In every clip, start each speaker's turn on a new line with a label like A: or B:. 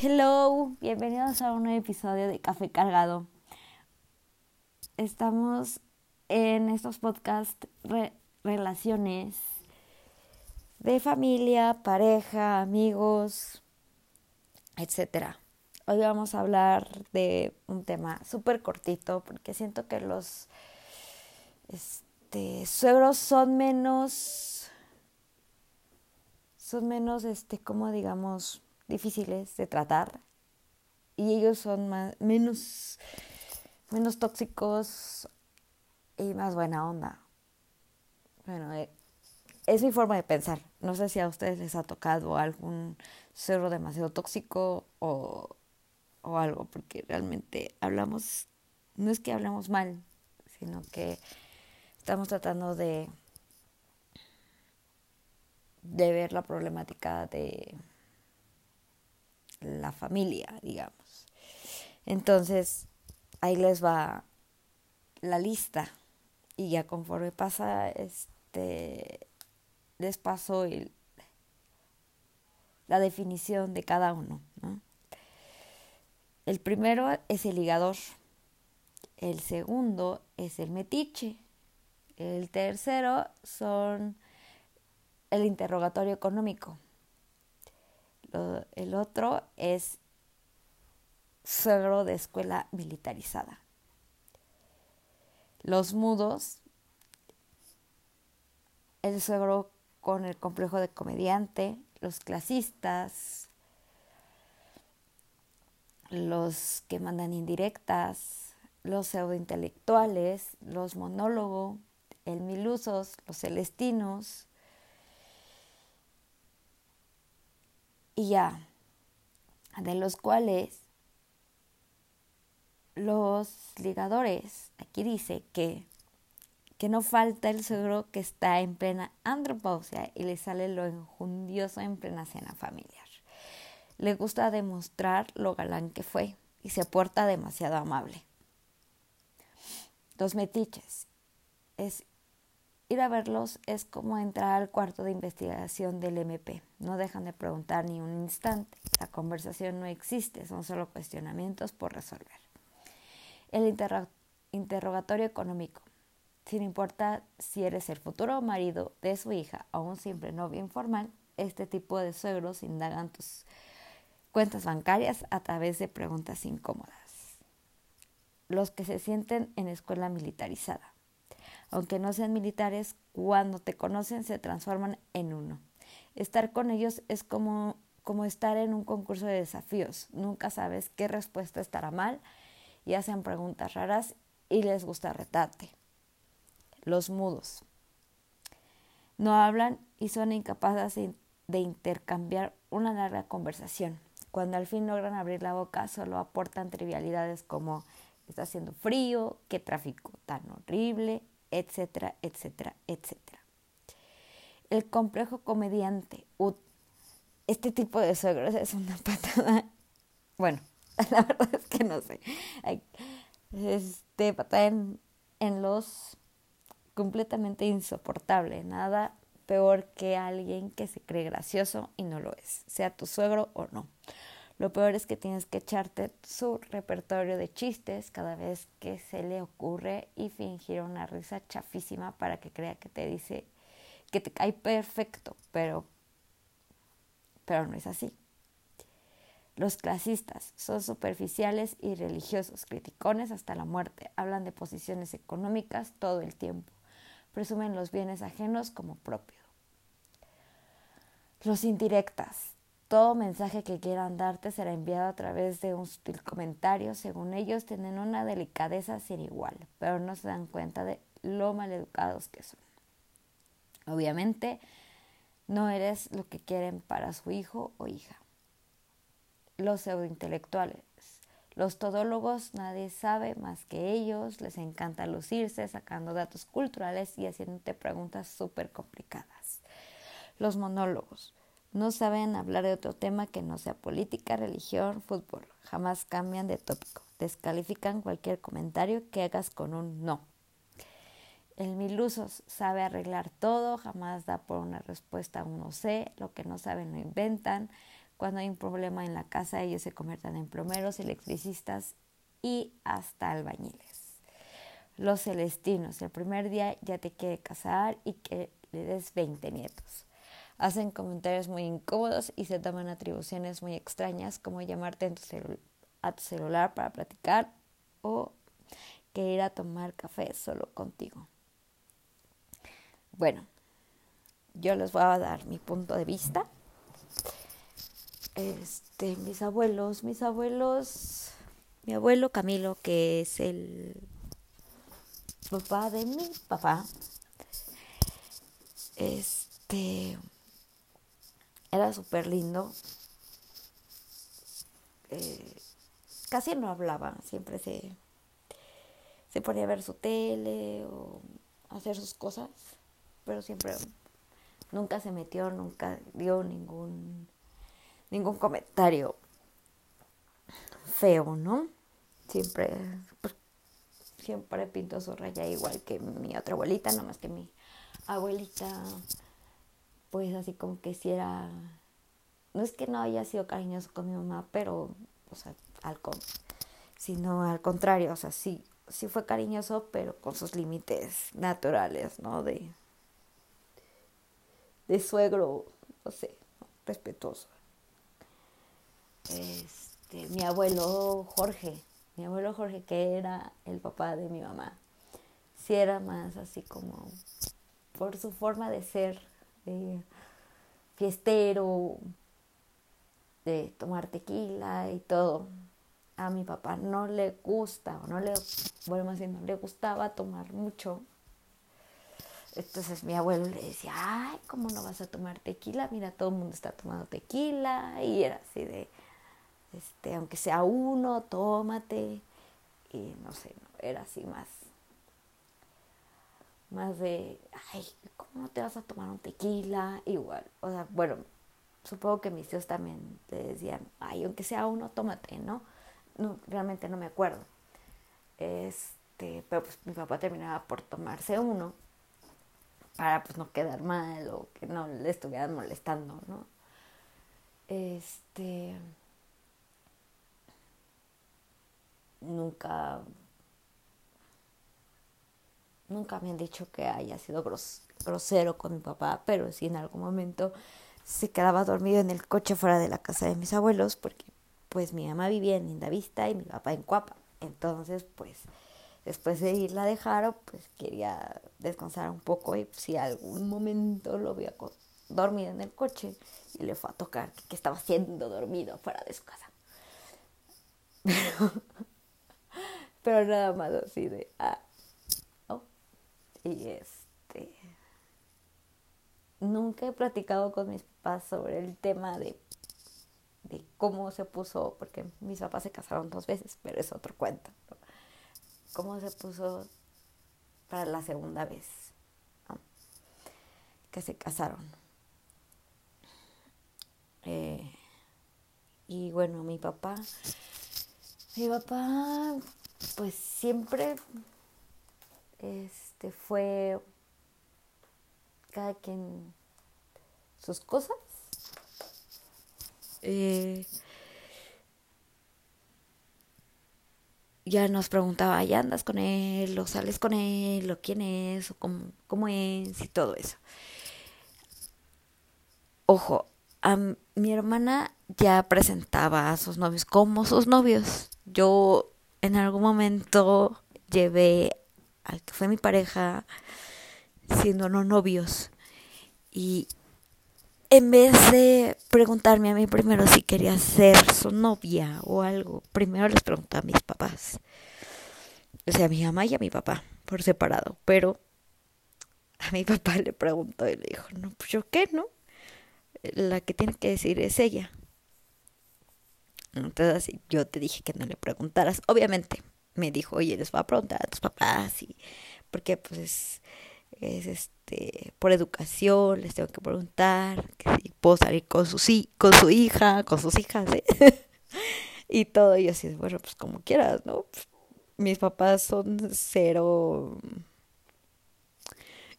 A: Hello, bienvenidos a un nuevo episodio de Café Cargado. Estamos en estos podcasts relaciones de familia, pareja, amigos, etc. Hoy vamos a hablar de un tema súper cortito porque siento que los este, suegros son menos, son menos, este, como digamos, difíciles de tratar y ellos son más, menos, menos tóxicos y más buena onda. Bueno, eh, es mi forma de pensar. No sé si a ustedes les ha tocado algún cerro demasiado tóxico o, o algo, porque realmente hablamos, no es que hablamos mal, sino que estamos tratando de, de ver la problemática de la familia, digamos. Entonces, ahí les va la lista y ya conforme pasa este les paso el, la definición de cada uno. El primero es el ligador, el segundo es el metiche, el tercero son el interrogatorio económico, el otro es suegro de escuela militarizada. Los mudos, el suegro con el complejo de comediante, los clasistas, los que mandan indirectas, los pseudointelectuales, los monólogos, el milusos, los celestinos, y ya, de los cuales los ligadores, aquí dice que, que no falta el suegro que está en plena andropausia y le sale lo enjundioso en plena cena familiar. Le gusta demostrar lo galán que fue y se porta demasiado amable. Los metiches. Es Ir a verlos es como entrar al cuarto de investigación del MP. No dejan de preguntar ni un instante. La conversación no existe, son solo cuestionamientos por resolver. El interrogatorio económico. Sin importar si eres el futuro marido de su hija o un simple novio informal, este tipo de suegros indagan tus cuentas bancarias a través de preguntas incómodas. Los que se sienten en escuela militarizada aunque no sean militares, cuando te conocen se transforman en uno. Estar con ellos es como, como estar en un concurso de desafíos. Nunca sabes qué respuesta estará mal y hacen preguntas raras y les gusta retarte. Los mudos. No hablan y son incapaces de intercambiar una larga conversación. Cuando al fin logran abrir la boca, solo aportan trivialidades como está haciendo frío, qué tráfico tan horrible, etcétera, etcétera, etcétera. El complejo comediante. Este tipo de suegros es una patada. Bueno, la verdad es que no sé. Este patada en, en los completamente insoportable. Nada peor que alguien que se cree gracioso y no lo es, sea tu suegro o no. Lo peor es que tienes que echarte su repertorio de chistes cada vez que se le ocurre y fingir una risa chafísima para que crea que te dice que te cae perfecto, pero, pero no es así. Los clasistas son superficiales y religiosos, criticones hasta la muerte, hablan de posiciones económicas todo el tiempo, presumen los bienes ajenos como propio. Los indirectas todo mensaje que quieran darte será enviado a través de un sutil comentario. Según ellos, tienen una delicadeza sin igual, pero no se dan cuenta de lo maleducados que son. Obviamente, no eres lo que quieren para su hijo o hija. Los pseudointelectuales. Los todólogos nadie sabe más que ellos, les encanta lucirse sacando datos culturales y haciéndote preguntas súper complicadas. Los monólogos no saben hablar de otro tema que no sea política, religión, fútbol. Jamás cambian de tópico. Descalifican cualquier comentario que hagas con un no. El milusos sabe arreglar todo, jamás da por una respuesta un no sé, lo que no saben lo inventan, Cuando hay un problema en la casa, ellos se convierten en plomeros, electricistas y hasta albañiles. Los celestinos, el primer día ya te quiere casar y que le des 20 nietos. Hacen comentarios muy incómodos y se toman atribuciones muy extrañas como llamarte a tu celular para platicar o que ir a tomar café solo contigo. Bueno, yo les voy a dar mi punto de vista. Este, mis abuelos, mis abuelos, mi abuelo Camilo, que es el papá de mi papá, este, era súper lindo. Eh, casi no hablaba, siempre se, se ponía a ver su tele o hacer sus cosas, pero siempre nunca se metió, nunca dio ningún ningún comentario feo, ¿no? Siempre pues, siempre pintó su raya igual que mi otra abuelita, nada más que mi abuelita pues así como que si era no es que no haya sido cariñoso con mi mamá, pero o sea, al sino al contrario, o sea, sí sí fue cariñoso, pero con sus límites naturales, ¿no? De de suegro, no sé, respetuoso. Este, mi abuelo Jorge, mi abuelo Jorge, que era el papá de mi mamá, sí era más así como por su forma de ser, de fiestero, de tomar tequila y todo. A mi papá no le gusta, o no le, bueno, más bien no le gustaba tomar mucho entonces mi abuelo le decía, ay, ¿cómo no vas a tomar tequila? Mira, todo el mundo está tomando tequila. Y era así de, este, aunque sea uno, tómate. Y no sé, era así más, más de, ay, ¿cómo no te vas a tomar un tequila? Igual, o sea, bueno, supongo que mis tíos también le decían, ay, aunque sea uno, tómate, ¿no? no realmente no me acuerdo. Este, pero pues mi papá terminaba por tomarse uno para pues no quedar mal o que no le estuvieran molestando, ¿no? Este nunca nunca me han dicho que haya sido grosero con mi papá, pero sí en algún momento se quedaba dormido en el coche fuera de la casa de mis abuelos porque pues mi mamá vivía en Lindavista y mi papá en Cuapa. Entonces, pues después de irla a dejar, pues quería descansar un poco y si algún momento lo vio dormido en el coche y le fue a tocar que, estaba siendo dormido fuera de su casa. Pero, nada más así de, ah. Y este, nunca he platicado con mis papás sobre el tema de, de cómo se puso, porque mis papás se casaron dos veces, pero es otro cuento cómo se puso para la segunda vez que se casaron. Eh, y bueno, mi papá, mi papá, pues siempre este fue cada quien sus cosas. Eh, ya nos preguntaba, ¿ya andas con él? ¿O sales con él? ¿O quién es? ¿O cómo, es? Y todo eso. Ojo, a mi hermana ya presentaba a sus novios como sus novios. Yo en algún momento llevé que fue mi pareja siendo no novios. Y en vez de preguntarme a mí primero si quería ser su novia o algo, primero les pregunté a mis papás. O sea, a mi mamá y a mi papá, por separado. Pero a mi papá le preguntó y le dijo, no, pues yo qué, ¿no? La que tiene que decir es ella. Entonces yo te dije que no le preguntaras. Obviamente me dijo, oye, les voy a preguntar a tus papás y porque pues es este por educación, les tengo que preguntar que si puedo salir con su, con su hija, con sus hijas, ¿eh? y todo, y así, bueno, pues como quieras, ¿no? mis papás son cero,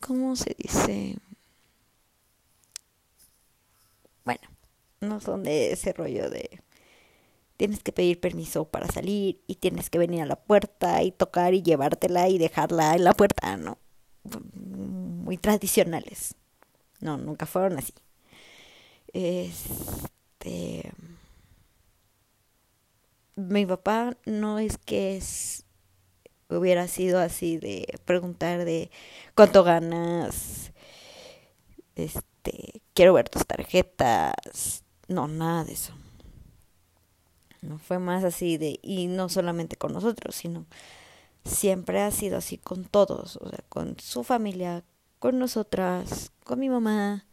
A: ¿cómo se dice? Bueno, no son de ese rollo de tienes que pedir permiso para salir y tienes que venir a la puerta y tocar y llevártela y dejarla en la puerta, ¿no? Muy tradicionales. No, nunca fueron así. Este mi papá no es que hubiera sido así de preguntar de cuánto ganas, este, quiero ver tus tarjetas, no, nada de eso. No fue más así de, y no solamente con nosotros, sino siempre ha sido así con todos, o sea, con su familia, con nosotras, con mi mamá,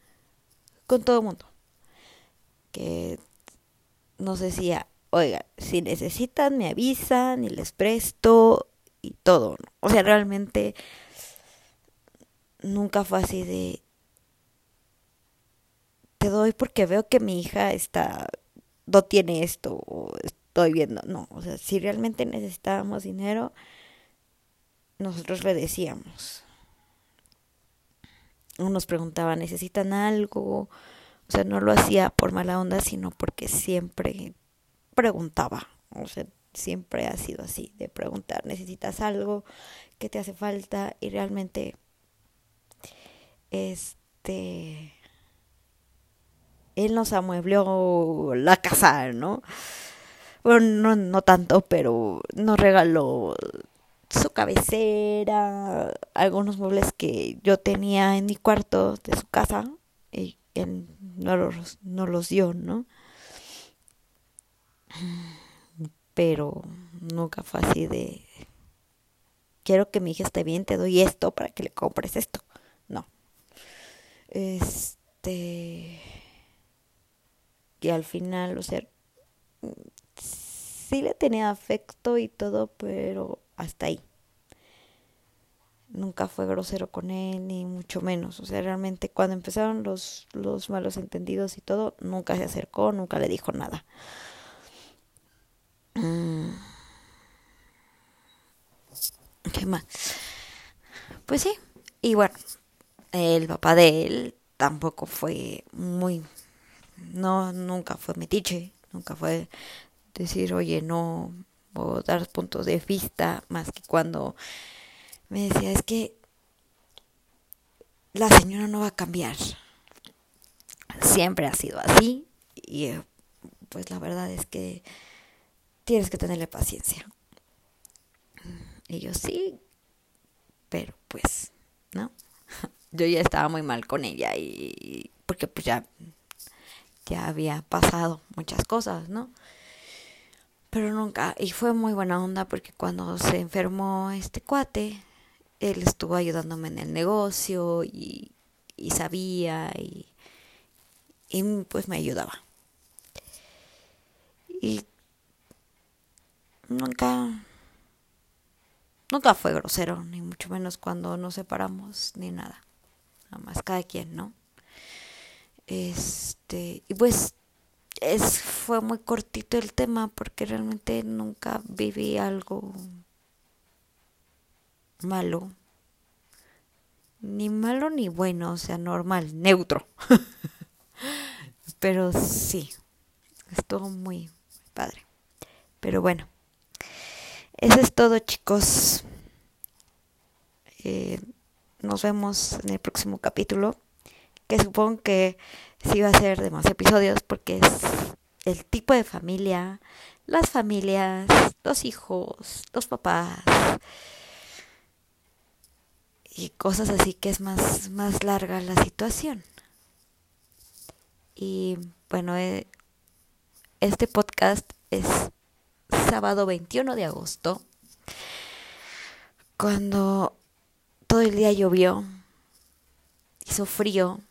A: con todo el mundo. Que nos decía, oiga, si necesitan me avisan y les presto y todo. O sea, realmente nunca fue así de, te doy porque veo que mi hija está, no tiene esto estoy viendo. No, o sea, si realmente necesitábamos dinero, nosotros le decíamos. O nos preguntaba, ¿necesitan algo? O sea, no lo hacía por mala onda, sino porque siempre preguntaba. O sea, siempre ha sido así, de preguntar, ¿necesitas algo? ¿Qué te hace falta? Y realmente, este, él nos amueblió la casa, ¿no? Bueno, no, no tanto, pero nos regaló su cabecera, algunos muebles que yo tenía en mi cuarto de su casa y él no los, no los dio, ¿no? Pero nunca fue así de quiero que mi hija esté bien, te doy esto para que le compres esto. No. Este que al final, o sea, sí le tenía afecto y todo, pero hasta ahí. Nunca fue grosero con él, ni mucho menos. O sea, realmente cuando empezaron los, los malos entendidos y todo, nunca se acercó, nunca le dijo nada. Mm. ¿Qué más? Pues sí. Y bueno, el papá de él tampoco fue muy... No, nunca fue metiche. Nunca fue decir, oye, no, o dar puntos de vista, más que cuando me decía, es que la señora no va a cambiar. Siempre ha sido así y eh, pues la verdad es que tienes que tenerle paciencia. Y yo sí, pero pues, ¿no? Yo ya estaba muy mal con ella y porque pues ya ya había pasado muchas cosas, ¿no? Pero nunca, y fue muy buena onda porque cuando se enfermó este cuate, él estuvo ayudándome en el negocio y, y sabía y, y pues me ayudaba. Y nunca, nunca fue grosero, ni mucho menos cuando nos separamos, ni nada. Nada más cada quien, ¿no? Este, y pues es, fue muy cortito el tema porque realmente nunca viví algo malo. Ni malo ni bueno, o sea, normal, neutro. Pero sí, estuvo muy padre. Pero bueno, eso es todo chicos. Eh, nos vemos en el próximo capítulo. Que supongo que sí va a ser de más episodios porque es el tipo de familia, las familias, los hijos, los papás y cosas así que es más, más larga la situación. Y bueno, eh, este podcast es sábado 21 de agosto, cuando todo el día llovió, hizo frío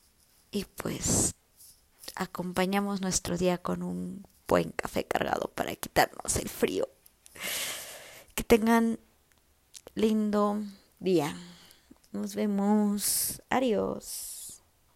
A: y pues acompañamos nuestro día con un buen café cargado para quitarnos el frío. Que tengan lindo día. Nos vemos. Adiós.